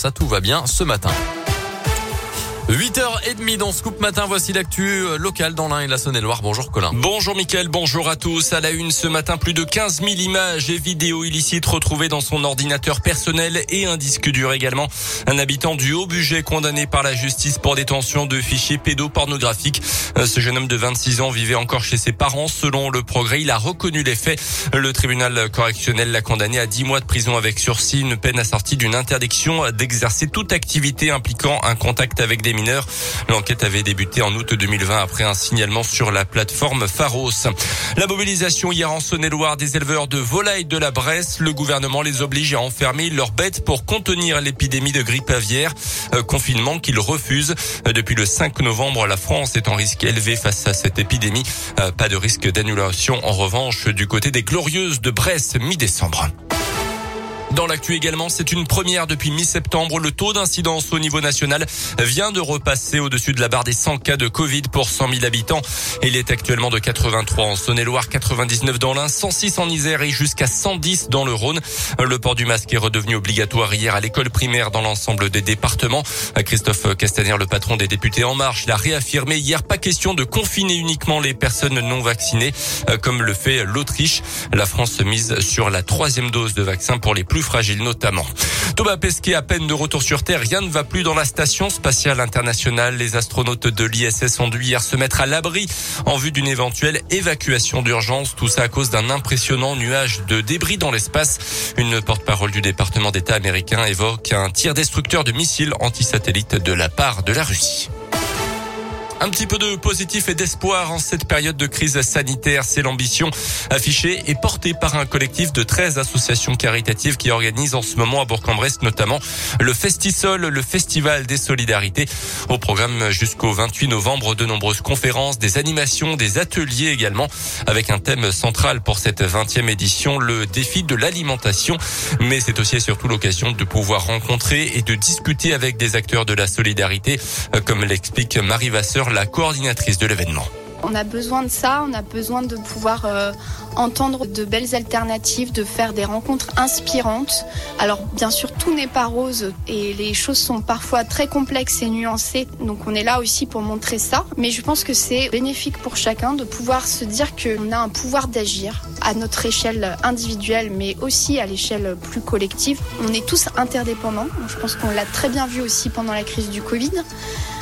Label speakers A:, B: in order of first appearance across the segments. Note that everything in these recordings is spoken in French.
A: ça, tout va bien ce matin. 8h30 dans Scoop Matin, voici l'actu euh, locale dans l'Ain et la Saône-et-Loire. Bonjour Colin.
B: Bonjour Mickaël, bonjour à tous. À la une ce matin, plus de 15 000 images et vidéos illicites retrouvées dans son ordinateur personnel et un disque dur également. Un habitant du haut budget condamné par la justice pour détention de fichiers pédopornographiques. Euh, ce jeune homme de 26 ans vivait encore chez ses parents. Selon le progrès, il a reconnu les faits. Le tribunal correctionnel l'a condamné à 10 mois de prison avec sursis, une peine assortie d'une interdiction d'exercer toute activité impliquant un contact avec des L'enquête avait débuté en août 2020 après un signalement sur la plateforme Pharos. La mobilisation hier en Saône-et-Loire des éleveurs de volailles de la Bresse. Le gouvernement les oblige à enfermer leurs bêtes pour contenir l'épidémie de grippe aviaire. Euh, confinement qu'ils refusent. Euh, depuis le 5 novembre, la France est en risque élevé face à cette épidémie. Euh, pas de risque d'annulation en revanche du côté des glorieuses de Bresse mi-décembre. Dans l'actu également, c'est une première depuis mi-septembre. Le taux d'incidence au niveau national vient de repasser au-dessus de la barre des 100 cas de Covid pour 100 000 habitants. Il est actuellement de 83 en Saône-et-Loire, 99 dans l'Ain, 106 en Isère et jusqu'à 110 dans le Rhône. Le port du masque est redevenu obligatoire hier à l'école primaire dans l'ensemble des départements. Christophe Castaner, le patron des députés En Marche, l'a réaffirmé hier. Pas question de confiner uniquement les personnes non vaccinées, comme le fait l'Autriche. La France mise sur la troisième dose de vaccin pour les plus fragile notamment. Thomas Pesquet, à peine de retour sur Terre, rien ne va plus dans la station spatiale internationale. Les astronautes de l'ISS ont dû hier se mettre à l'abri en vue d'une éventuelle évacuation d'urgence. Tout ça à cause d'un impressionnant nuage de débris dans l'espace. Une porte-parole du département d'État américain évoque un tir destructeur de missiles antisatellites de la part de la Russie. Un petit peu de positif et d'espoir en cette période de crise sanitaire, c'est l'ambition affichée et portée par un collectif de 13 associations caritatives qui organisent en ce moment à Bourg-en-Bresse notamment le Festisol, le Festival des Solidarités. Au programme jusqu'au 28 novembre, de nombreuses conférences, des animations, des ateliers également, avec un thème central pour cette 20e édition, le défi de l'alimentation. Mais c'est aussi et surtout l'occasion de pouvoir rencontrer et de discuter avec des acteurs de la solidarité, comme l'explique Marie Vasseur, la coordinatrice de l'événement.
C: On a besoin de ça, on a besoin de pouvoir euh, entendre de belles alternatives, de faire des rencontres inspirantes. Alors bien sûr, tout n'est pas rose et les choses sont parfois très complexes et nuancées, donc on est là aussi pour montrer ça. Mais je pense que c'est bénéfique pour chacun de pouvoir se dire qu'on a un pouvoir d'agir à notre échelle individuelle, mais aussi à l'échelle plus collective. On est tous interdépendants, je pense qu'on l'a très bien vu aussi pendant la crise du Covid.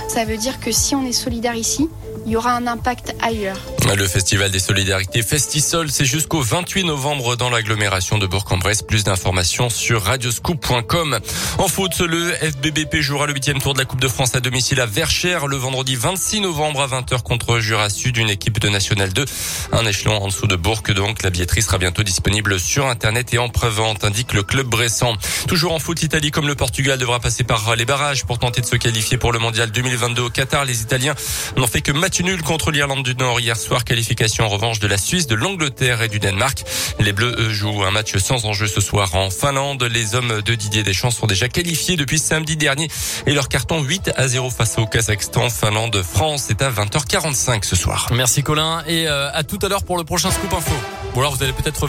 C: Ça veut dire que si on est solidaire ici, il y aura un impact ailleurs.
B: Le Festival des Solidarités Festisol, c'est jusqu'au 28 novembre dans l'agglomération de Bourg-en-Bresse. Plus d'informations sur radioscoop.com. En foot, le FBBP jouera le huitième tour de la Coupe de France à domicile à Verchères le vendredi 26 novembre à 20h contre Jura Sud, une équipe de National 2. Un échelon en dessous de Bourg, donc la billetterie sera bientôt disponible sur Internet et en prévente, indique le club Bressan. Toujours en foot, Italie comme le Portugal devra passer par les barrages pour tenter de se qualifier pour le mondial 2022 au Qatar. Les Italiens n'ont fait que match nul contre l'Irlande du Nord hier soir. Qualification en revanche de la Suisse, de l'Angleterre et du Danemark. Les Bleus jouent un match sans enjeu ce soir en Finlande. Les hommes de Didier Deschamps sont déjà qualifiés depuis samedi dernier et leur carton 8 à 0 face au Kazakhstan. Finlande, France est à 20h45 ce soir.
A: Merci Colin et euh, à tout à l'heure pour le prochain Scoop Info. Ou alors vous allez peut-être revenir.